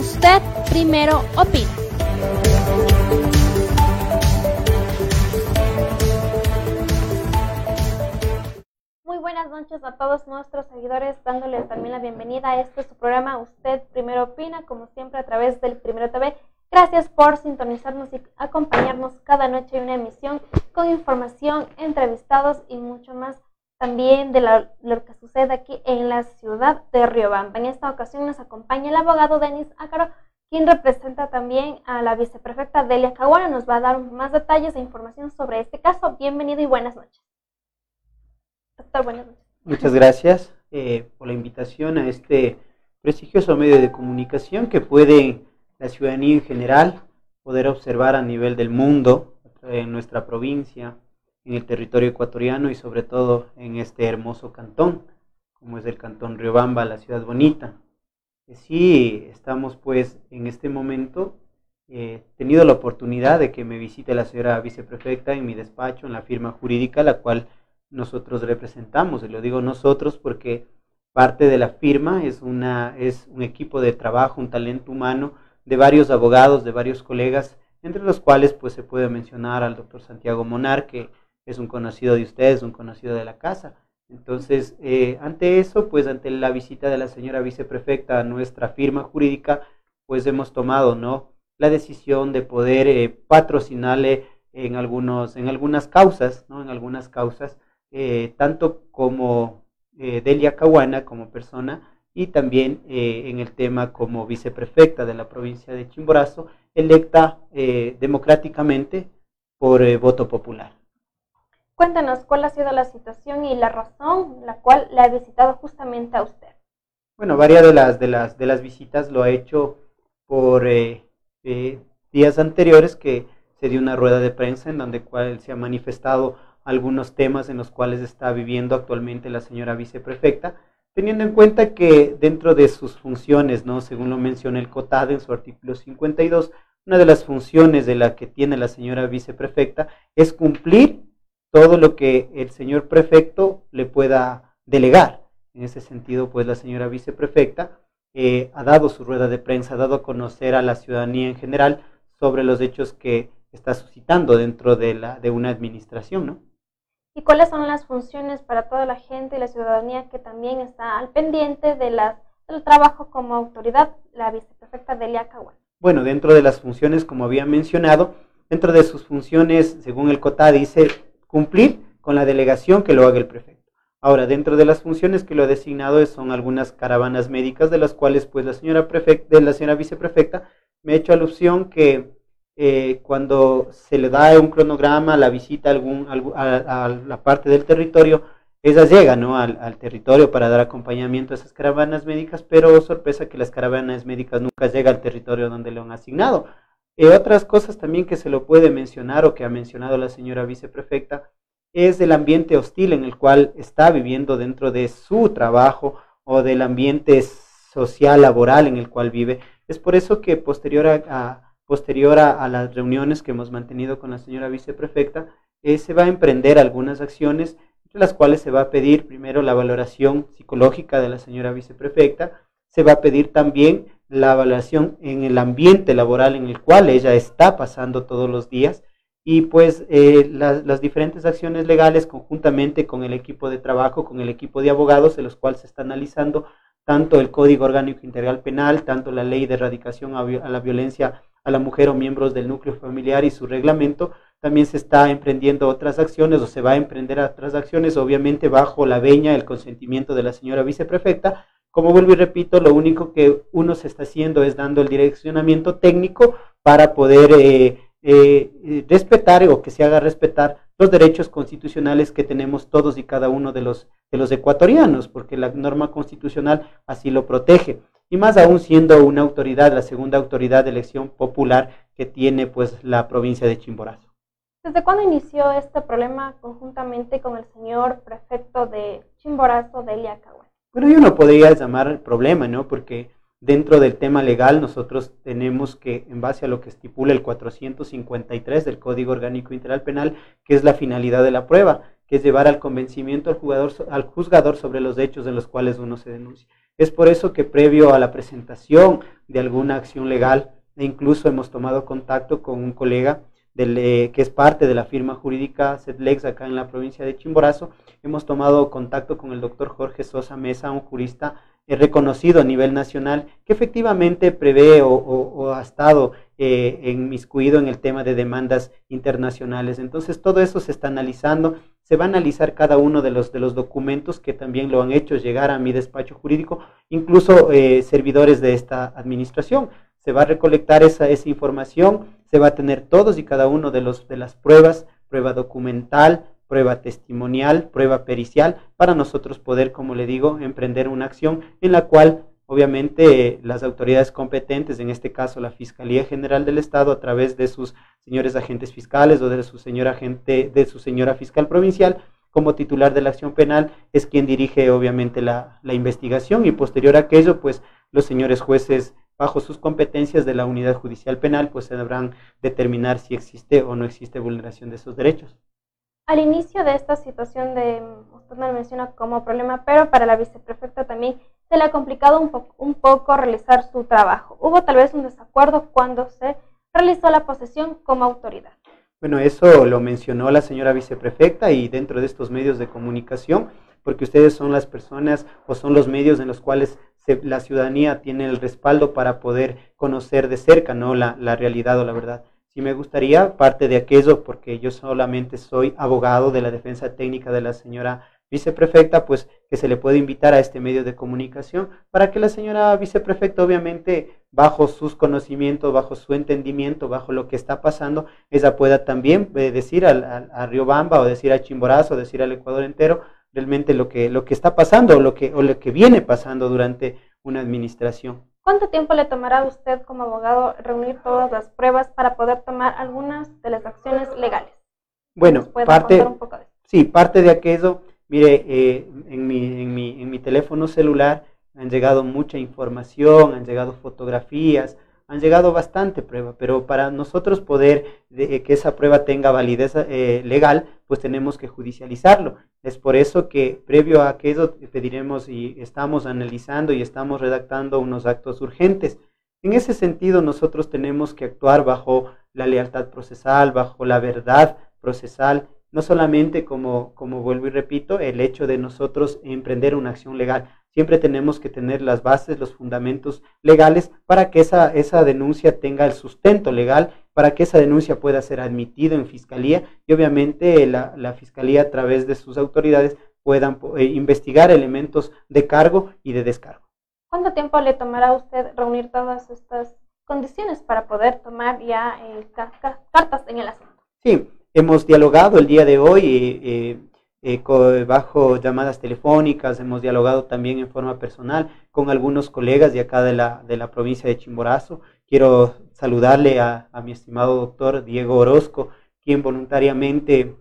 usted primero opina. Muy buenas noches a todos nuestros seguidores, dándoles también la bienvenida a este su programa Usted Primero Opina, como siempre a través del Primero TV. Gracias por sintonizarnos y acompañarnos cada noche en una emisión con información, entrevistados y mucho más también de lo que sucede aquí en la ciudad de Riobamba. En esta ocasión nos acompaña el abogado Denis Ácaro, quien representa también a la viceprefecta Delia Caguana. Nos va a dar más detalles e información sobre este caso. Bienvenido y buenas noches. Doctor, buenas noches. Muchas gracias eh, por la invitación a este prestigioso medio de comunicación que puede la ciudadanía en general poder observar a nivel del mundo, en nuestra provincia, en el territorio ecuatoriano y sobre todo en este hermoso cantón, como es el cantón Riobamba, la ciudad bonita. Sí, estamos pues en este momento, eh, tenido la oportunidad de que me visite la señora viceprefecta en mi despacho, en la firma jurídica, la cual nosotros representamos, y lo digo nosotros porque parte de la firma es, una, es un equipo de trabajo, un talento humano, de varios abogados, de varios colegas, entre los cuales pues se puede mencionar al doctor Santiago Monar, que es un conocido de ustedes, un conocido de la casa. Entonces, eh, ante eso, pues ante la visita de la señora viceprefecta a nuestra firma jurídica, pues hemos tomado, ¿no? La decisión de poder eh, patrocinarle en, algunos, en algunas causas, ¿no? En algunas causas, eh, tanto como Delia Cahuana como persona, y también en el tema como viceprefecta de la provincia de Chimborazo, electa democráticamente por voto popular. Cuéntanos cuál ha sido la situación y la razón la cual le ha visitado justamente a usted. Bueno, varias de las, de las, de las visitas lo ha hecho por días anteriores que se dio una rueda de prensa en donde cual se ha manifestado algunos temas en los cuales está viviendo actualmente la señora viceprefecta teniendo en cuenta que dentro de sus funciones, ¿no? según lo menciona el COTAD en su artículo 52, una de las funciones de la que tiene la señora viceprefecta es cumplir todo lo que el señor prefecto le pueda delegar. En ese sentido, pues la señora viceprefecta eh, ha dado su rueda de prensa, ha dado a conocer a la ciudadanía en general sobre los hechos que está suscitando dentro de, la, de una administración, ¿no? y cuáles son las funciones para toda la gente y la ciudadanía que también está al pendiente de las, del trabajo como autoridad, la viceprefecta Delia Caguán. Bueno, dentro de las funciones, como había mencionado, dentro de sus funciones, según el COTA, dice cumplir con la delegación que lo haga el prefecto. Ahora, dentro de las funciones que lo ha designado son algunas caravanas médicas, de las cuales pues la señora, prefecta, la señora viceprefecta me ha hecho alusión que eh, cuando se le da un cronograma, la visita a, algún, a, la parte del territorio, ella llega ¿no? al, territorio para dar acompañamiento a esas caravanas médicas, pero sorpresa que las caravanas médicas nunca llegan al territorio donde le han asignado. Eh, otras cosas también que se lo puede mencionar o que ha mencionado la señora viceprefecta es el ambiente hostil en el cual está viviendo dentro de su trabajo o del ambiente social, laboral en el cual vive. Es por eso que posterior a posterior a, las reuniones que hemos mantenido con la señora viceprefecta, eh, se va a emprender algunas acciones, entre las cuales se va a pedir primero la valoración psicológica de la señora viceprefecta, se va a pedir también la valoración en el ambiente laboral en el cual ella está pasando todos los días y pues eh, las diferentes acciones legales conjuntamente con el equipo de trabajo, con el equipo de abogados, en los cuales se está analizando tanto el Código Orgánico Integral Penal, tanto la Ley de Erradicación a la Violencia a la mujer o miembros del núcleo familiar y su reglamento, también se está emprendiendo otras acciones o se va a emprender otras acciones, obviamente bajo la veña, el consentimiento de la señora viceprefecta. Como vuelvo y repito, lo único que uno se está haciendo es dando el direccionamiento técnico para poder eh, eh, respetar o que se haga respetar los derechos constitucionales que tenemos todos y cada uno de los, de los ecuatorianos, porque la norma constitucional así lo protege. y más aún siendo una autoridad, la segunda autoridad de elección popular que tiene pues la provincia de Chimborazo. ¿Desde cuándo inició este problema conjuntamente con el señor prefecto de Chimborazo, Delia Cahuén? Bueno, yo no podría llamar problema, ¿no? Porque dentro del tema legal nosotros tenemos que, en base a lo que estipula el 453 del Código Orgánico Integral Penal, que es la finalidad de la prueba, que es llevar al convencimiento al, jugador, al juzgador sobre los hechos en los cuales uno se denuncia. Es por eso que previo a la presentación de alguna acción legal, e incluso hemos tomado contacto con un colega eh, que es parte de la firma jurídica CEDLEX acá en la provincia de Chimborazo, hemos tomado contacto con el doctor Jorge Sosa Mesa, un jurista eh, reconocido a nivel nacional, que efectivamente prevé o, ha estado eh, inmiscuido en el tema de demandas internacionales. Entonces, todo eso se está analizando, se va a analizar cada uno de los, de los documentos que también lo han hecho llegar a mi despacho jurídico, incluso eh, servidores de esta administración. Se va a recolectar esa, esa información, se va a tener todos y cada uno de, los, de las pruebas, prueba documental, prueba testimonial, prueba pericial, para nosotros poder, como le digo, emprender una acción en la cual obviamente las autoridades competentes, en este caso la Fiscalía General del Estado, a través de sus señores agentes fiscales o de su señora agente, de su señora fiscal provincial, como titular de la acción penal, es quien dirige obviamente la, la investigación. Y posterior a aquello, pues los señores jueces bajo sus competencias de la unidad judicial penal, pues se deberán determinar si existe o no existe vulneración de esos derechos al inicio de esta situación de, usted me lo menciona como problema, pero para la viceprefecta también se le ha complicado un, un poco realizar su trabajo. Hubo tal vez un desacuerdo cuando se realizó la posesión como autoridad. Bueno, eso lo mencionó la señora viceprefecta y dentro de estos medios de comunicación, porque ustedes son las personas o son los medios en los cuales la ciudadanía tiene el respaldo para poder conocer de cerca ¿no? la, la realidad o la verdad. Si me gustaría, parte de aquello, porque yo solamente soy abogado de la defensa técnica de la señora viceprefecta, pues que se le puede invitar a este medio de comunicación para que la señora viceprefecta, obviamente, bajo sus conocimientos, bajo su entendimiento, bajo lo que está pasando, ella pueda también eh, decir al, a Riobamba o decir a Chimborazo, decir al Ecuador entero, realmente lo que, lo que está pasando o lo que, o lo que viene pasando durante una administración. ¿Cuánto tiempo le tomará a usted como abogado reunir todas las pruebas para poder tomar algunas de las acciones legales? Bueno, parte, sí, parte de aquello, mire, eh, en, mi, en, mi, en mi teléfono celular han llegado mucha información, han llegado fotografías, han llegado bastante prueba, pero para nosotros poder que esa prueba tenga validez eh, legal, pues tenemos que judicializarlo. Es por eso que previo a aquello pediremos y estamos analizando y estamos redactando unos actos urgentes. En ese sentido, nosotros tenemos que actuar bajo la lealtad procesal, bajo la verdad procesal, no solamente como, como vuelvo y repito, el hecho de nosotros emprender una acción legal, siempre tenemos que tener las bases, los fundamentos legales para que esa, esa denuncia tenga el sustento legal, para que esa denuncia pueda ser admitida en fiscalía y obviamente la, la fiscalía a través de sus autoridades puedan eh, investigar elementos de cargo y de descargo. ¿Cuánto tiempo le tomará a usted reunir todas estas condiciones para poder tomar ya eh, cartas en el asunto? Sí, hemos dialogado el día de hoy. Eh, eh eh, bajo llamadas telefónicas, hemos dialogado también en forma personal con algunos colegas de acá de la, de la provincia de Chimborazo. Quiero saludarle a, mi estimado doctor Diego Orozco, quien voluntariamente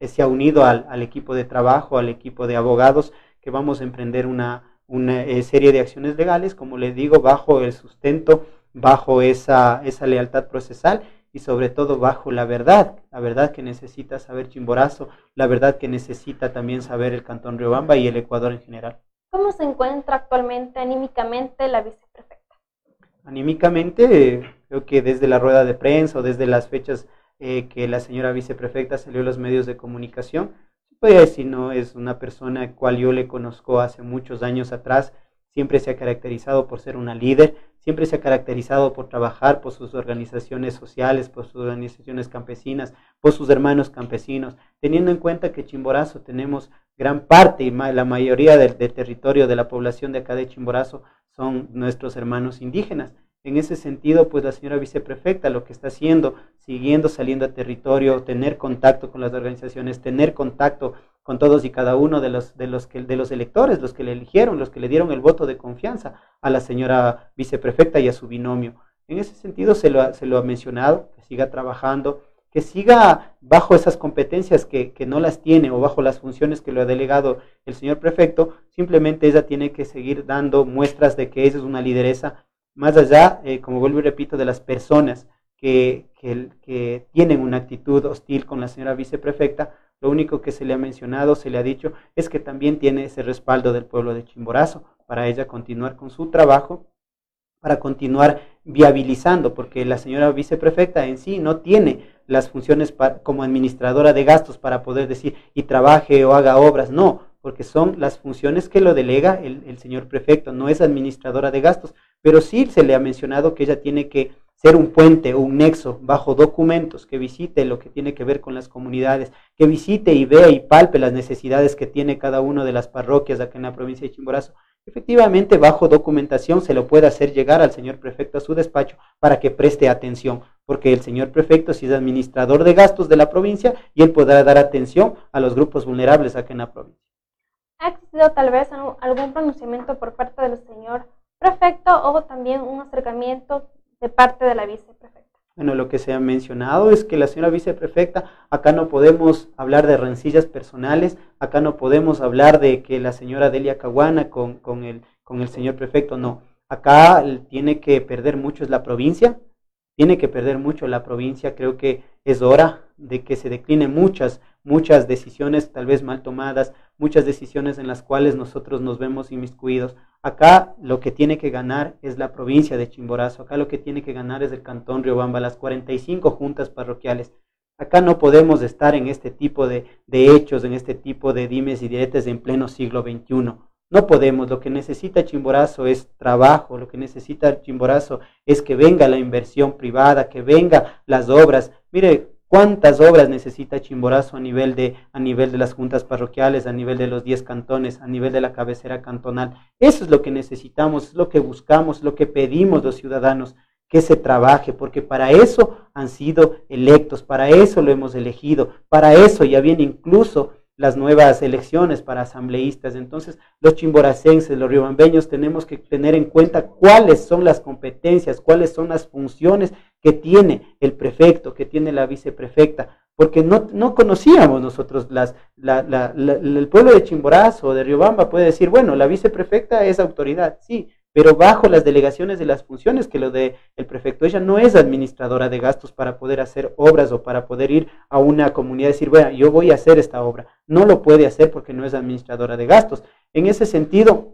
se ha unido al, equipo de trabajo, al equipo de abogados, que vamos a emprender una, una eh, serie de acciones legales, como les digo, bajo el sustento, bajo esa, esa lealtad procesal y sobre todo bajo la verdad, la verdad que necesita saber Chimborazo, la verdad que necesita también saber el Cantón Riobamba y el Ecuador en general. ¿Cómo se encuentra actualmente anímicamente la viceprefecta? Anímicamente, creo que desde la rueda de prensa o desde las fechas eh, que la señora viceprefecta salió a los medios de comunicación, puede decir, no, es una persona cual yo le conozco hace muchos años atrás, siempre se ha caracterizado por ser una líder, siempre se ha caracterizado por trabajar por sus organizaciones sociales, por sus organizaciones campesinas, por sus hermanos campesinos, teniendo en cuenta que Chimborazo tenemos gran parte y la mayoría del, territorio de la población de acá de Chimborazo son nuestros hermanos indígenas. En ese sentido, pues la señora viceprefecta lo que está haciendo, siguiendo saliendo a territorio, tener contacto con las organizaciones, tener contacto con todos y cada uno de los, de los, que, de los electores, los que le eligieron, los que le dieron el voto de confianza a la señora viceprefecta y a su binomio. En ese sentido se lo, se lo ha mencionado, que siga trabajando, que siga bajo esas competencias que, que, no las tiene o bajo las funciones que lo ha delegado el señor prefecto, simplemente ella tiene que seguir dando muestras de que ella es una lideresa más allá, eh, como vuelvo y repito, de las personas que, que, tienen una actitud hostil con la señora viceprefecta, lo único que se le ha mencionado, se le ha dicho, es que también tiene ese respaldo del pueblo de Chimborazo para ella continuar con su trabajo, para continuar viabilizando, porque la señora viceprefecta en sí no tiene las funciones como administradora de gastos para poder decir y trabaje o haga obras, no, porque son las funciones que lo delega el, el señor prefecto, no es administradora de gastos, pero sí se le ha mencionado que ella tiene que ser un puente o un nexo bajo documentos, que visite lo que tiene que ver con las comunidades, que visite y vea y palpe las necesidades que tiene cada una de las parroquias acá en la provincia de Chimborazo. Efectivamente, bajo documentación se lo puede hacer llegar al señor prefecto a su despacho para que preste atención, porque el señor prefecto sí es administrador de gastos de la provincia y él podrá dar atención a los grupos vulnerables acá en la provincia. ¿Ha existido tal vez algún pronunciamiento por parte del señor prefecto o también un acercamiento de parte de la viceprefecta. Bueno, lo que se ha mencionado es que la señora viceprefecta, acá no podemos hablar de rencillas personales, acá no podemos hablar de que la señora Delia Caguana con, con, el, con el señor prefecto, no. Acá tiene que perder mucho es la provincia, tiene que perder mucho la provincia, creo que es hora de que se declinen muchas, muchas decisiones tal vez mal tomadas, muchas decisiones en las cuales nosotros nos vemos inmiscuidos. Acá lo que tiene que ganar es la provincia de Chimborazo, acá lo que tiene que ganar es el cantón Riobamba, las 45 juntas parroquiales. Acá no podemos estar en este tipo de, de hechos, en este tipo de dimes y diretes en pleno siglo XXI. No podemos, lo que necesita Chimborazo es trabajo, lo que necesita Chimborazo es que venga la inversión privada, que venga las obras. Mire, cuántas obras necesita Chimborazo a nivel de, a nivel de las juntas parroquiales, a nivel de los 10 cantones, a nivel de la cabecera cantonal. Eso es lo que necesitamos, es lo que buscamos, lo que pedimos los ciudadanos, que se trabaje, porque para eso han sido electos, para eso lo hemos elegido, para eso ya viene incluso las nuevas elecciones para asambleístas. Entonces, los chimboracenses, los riobambeños, tenemos que tener en cuenta cuáles son las competencias, cuáles son las funciones que tiene el prefecto, que tiene la viceprefecta, porque no, no conocíamos nosotros las, el pueblo de Chimborazo o de Riobamba puede decir, bueno, la viceprefecta es autoridad, sí, pero bajo las delegaciones de las funciones que lo de el prefecto. Ella no es administradora de gastos para poder hacer obras o para poder ir a una comunidad y decir, bueno, yo voy a hacer esta obra. No lo puede hacer porque no es administradora de gastos. En ese sentido,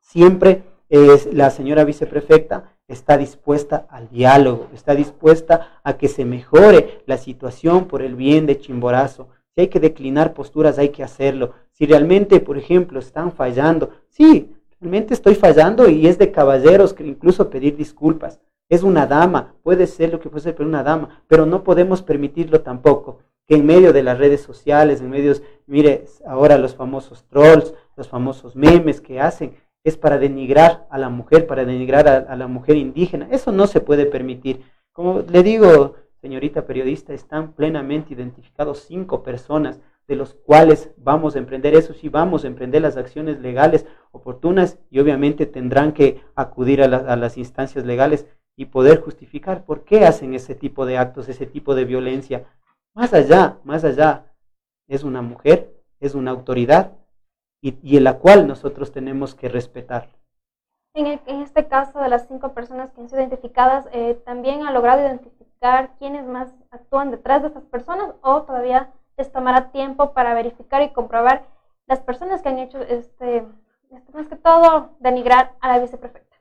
siempre es, la señora viceprefecta está dispuesta al diálogo, está dispuesta a que se mejore la situación por el bien de Chimborazo. Si hay que declinar posturas, hay que hacerlo. Si realmente, por ejemplo, están fallando, sí, estoy fallando y es de caballeros que incluso pedir disculpas. Es una dama, puede ser lo que puede ser, pero una dama, pero no podemos permitirlo tampoco, que en medio de las redes sociales, en medios, mire, ahora los famosos trolls, los famosos memes que hacen, es para denigrar a la mujer, para denigrar a la mujer indígena. Eso no se puede permitir. Como le digo, señorita periodista, están plenamente identificados cinco personas de los cuales vamos a emprender, eso sí, vamos a emprender las acciones legales oportunas y obviamente tendrán que acudir a, las instancias legales y poder justificar por qué hacen ese tipo de actos, ese tipo de violencia. Más allá, más allá, es una mujer, es una autoridad y, en la cual nosotros tenemos que respetar. En, este caso de las cinco personas que han sido identificadas, eh, ¿también ha logrado identificar quiénes más actúan detrás de estas personas o todavía les tomará tiempo para verificar y comprobar las personas que han hecho este, este, más que todo, denigrar a la viceprefecta.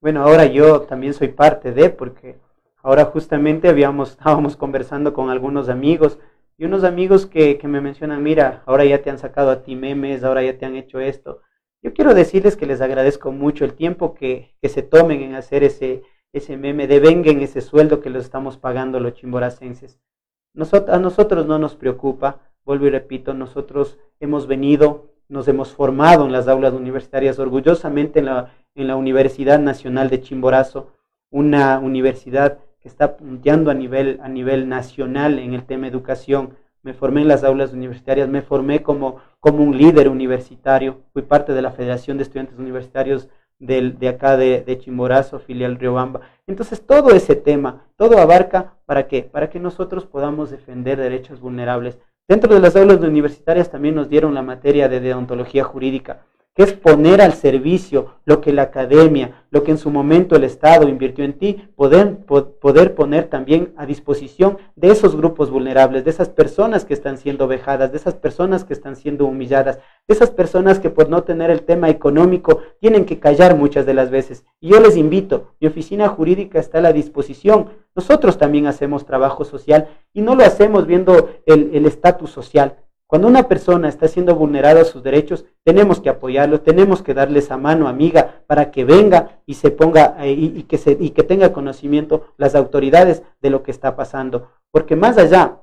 Bueno, ahora yo también soy parte de, porque ahora justamente habíamos, estábamos conversando con algunos amigos y unos amigos que, que me mencionan, mira, ahora ya te han sacado a ti memes, ahora ya te han hecho esto. Yo quiero decirles que les agradezco mucho el tiempo que, que se tomen en hacer ese, ese meme, devenguen ese sueldo que los estamos pagando los chimboracenses a nosotros no nos preocupa, vuelvo y repito, nosotros hemos venido, nos hemos formado en las aulas universitarias orgullosamente en la, en la Universidad Nacional de Chimborazo. una universidad que está punteando a nivel, a nivel nacional en el tema educación. Me formé en las aulas universitarias, me formé como, como un líder universitario, fui parte de la Federación de Estudiantes Universitarios del, de acá de, de, Chimborazo, filial Riobamba. Entonces todo ese tema, todo abarca para qué? Para que nosotros podamos defender derechos vulnerables. Dentro de las aulas universitarias también nos dieron la materia de deontología jurídica que es poner al servicio lo que la academia, lo que en su momento el Estado invirtió en ti, poder, poder poner también a disposición de esos grupos vulnerables, de esas personas que están siendo vejadas, de esas personas que están siendo humilladas, de esas personas que por no tener el tema económico tienen que callar muchas de las veces. Y yo les invito, mi oficina jurídica está a la disposición. Nosotros también hacemos trabajo social y no lo hacemos viendo el estatus social, cuando una persona está siendo vulnerada a sus derechos, tenemos que apoyarlo, tenemos que darle esa mano amiga para que venga y se ponga y, que se, y que tenga conocimiento las autoridades de lo que está pasando. Porque más allá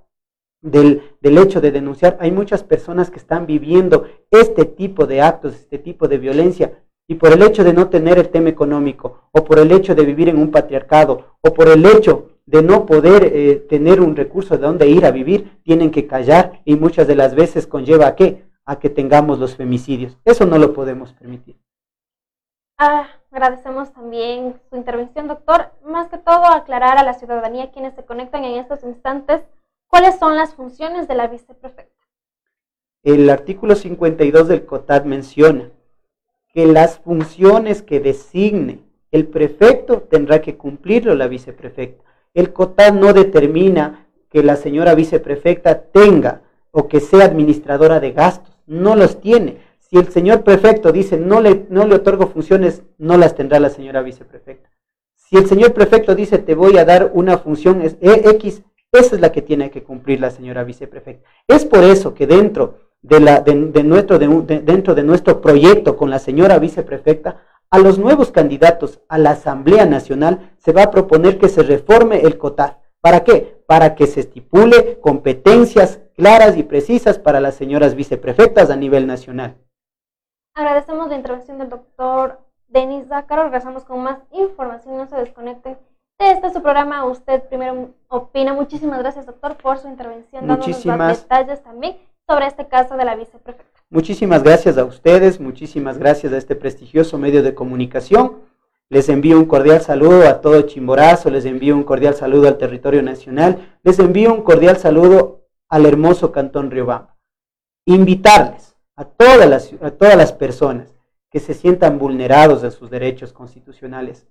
del, del, hecho de denunciar, hay muchas personas que están viviendo este tipo de actos, este tipo de violencia, y por el hecho de no tener el tema económico, o por el hecho de vivir en un patriarcado, o por el hecho de no poder eh, tener un recurso de donde ir a vivir, tienen que callar y muchas de las veces conlleva a qué? A que tengamos los femicidios. Eso no lo podemos permitir. Ah, agradecemos también su intervención, doctor. Más que todo, aclarar a la ciudadanía quienes se conectan en estos instantes cuáles son las funciones de la viceprefecta. El artículo 52 del COTAD menciona que las funciones que designe el prefecto tendrá que cumplirlo la viceprefecta. El COTAD no determina que la señora viceprefecta tenga o que sea administradora de gastos, no los tiene. Si el señor prefecto dice no le, no le otorgo funciones, no las tendrá la señora viceprefecta. Si el señor prefecto dice te voy a dar una función X, esa es la que tiene que cumplir la señora viceprefecta. Es por eso que dentro de, la, de, nuestro, dentro de nuestro proyecto con la señora viceprefecta a los nuevos candidatos a la Asamblea Nacional se va a proponer que se reforme el COTAD. ¿Para qué? Para que se estipule competencias claras y precisas para las señoras viceprefectas a nivel nacional. Agradecemos la intervención del doctor Denis Zácaro. Regresamos con más información. No se desconecten de este su programa. Usted primero opina. Muchísimas gracias, doctor, por su intervención, dándonos más detalles también sobre este caso de la viceprefecta. Muchísimas gracias a ustedes, muchísimas gracias a este prestigioso medio de comunicación. Les envío un cordial saludo a todo Chimborazo, les envío un cordial saludo al territorio nacional, les envío un cordial saludo al hermoso Cantón Riobamba. Invitarles a todas las, a todas las personas que se sientan vulnerados de sus derechos constitucionales,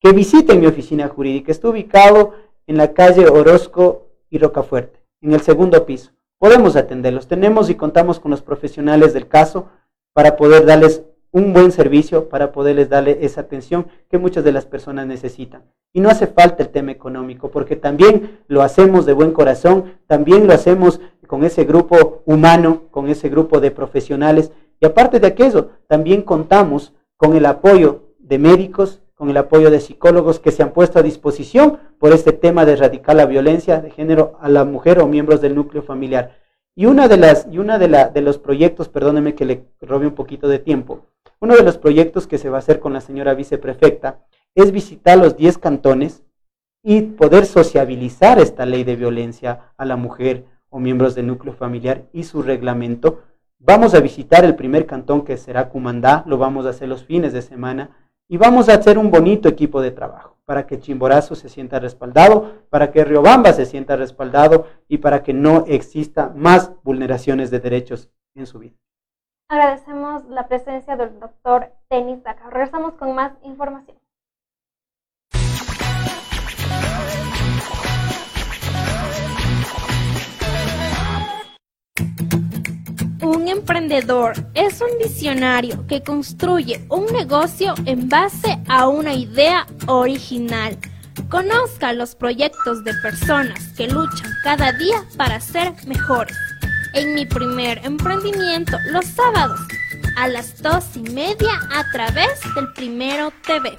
que visiten mi oficina jurídica. Está ubicado en la calle Orozco y Rocafuerte, en el segundo piso podemos atenderlos. Tenemos y contamos con los profesionales del caso para poder darles un buen servicio, para poderles darle esa atención que muchas de las personas necesitan. Y no hace falta el tema económico, porque también lo hacemos de buen corazón, también lo hacemos con ese grupo humano, con ese grupo de profesionales. Y aparte de aquello, también contamos con el apoyo de médicos, con el apoyo de psicólogos que se han puesto a disposición por este tema de erradicar la violencia de género a la mujer o miembros del núcleo familiar. Y una de las y una de, la, de los proyectos, perdóneme que le robe un poquito de tiempo. Uno de los proyectos que se va a hacer con la señora viceprefecta es visitar los 10 cantones y poder sociabilizar esta ley de violencia a la mujer o miembros del núcleo familiar y su reglamento. Vamos a visitar el primer cantón que será Cumandá, lo vamos a hacer los fines de semana y vamos a hacer un bonito equipo de trabajo para que Chimborazo se sienta respaldado, para que Riobamba se sienta respaldado y para que no exista más vulneraciones de derechos en su vida. Agradecemos la presencia del doctor Tenis Daca. Regresamos con más información. Un emprendedor es un visionario que construye un negocio en base a una idea original. Conozca los proyectos de personas que luchan cada día para ser mejores. En mi primer emprendimiento, los sábados, a las dos y media a través del Primero TV.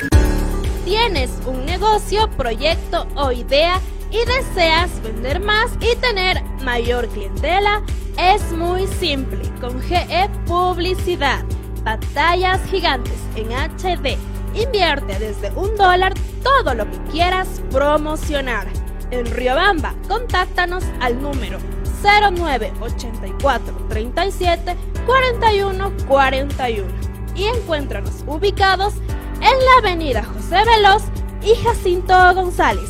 Tienes un negocio, proyecto o idea y deseas vender más y tener mayor clientela, es muy simple. Con GE Publicidad, pantallas gigantes en HD Invierte desde un dólar todo lo que quieras promocionar. En Riobamba, contáctanos al número 0984 37 41 41 y encuéntranos ubicados en la avenida José Veloz y Jacinto González,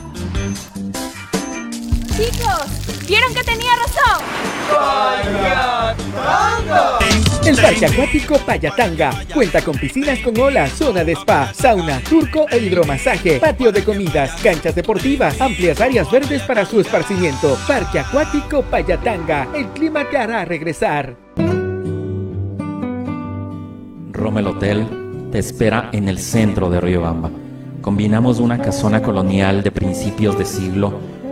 Chicos, ¿vieron que tenía razón? El Parque Acuático Payatanga cuenta con piscinas con olas, zona de spa, sauna, turco e hidromasaje, patio de comidas, canchas deportivas, amplias áreas verdes para su esparcimiento. Parque Acuático Payatanga, el clima te hará regresar. Rommel Hotel te espera en el centro de Riobamba. Combinamos una casona colonial de principios de siglo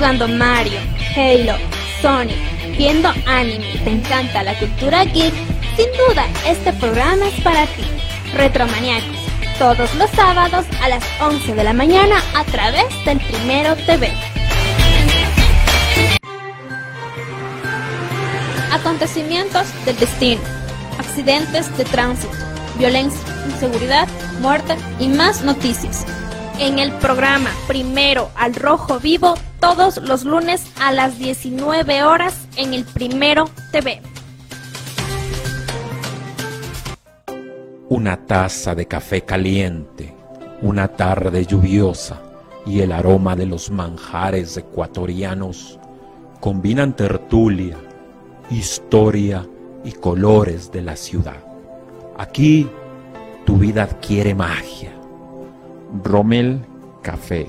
jugando Mario, Halo, Sonic, viendo anime y te encanta la cultura geek, sin duda este programa es para ti. Retromaniacos, todos los sábados a las 11 de la mañana a través del Primero TV. Acontecimientos del destino, accidentes de tránsito, violencia, inseguridad, muerte y más noticias. En el programa Primero al Rojo Vivo, todos los lunes a las 19 horas en el Primero TV. Una taza de café caliente, una tarde lluviosa y el aroma de los manjares ecuatorianos combinan tertulia, historia y colores de la ciudad. Aquí tu vida adquiere magia. Rommel Café,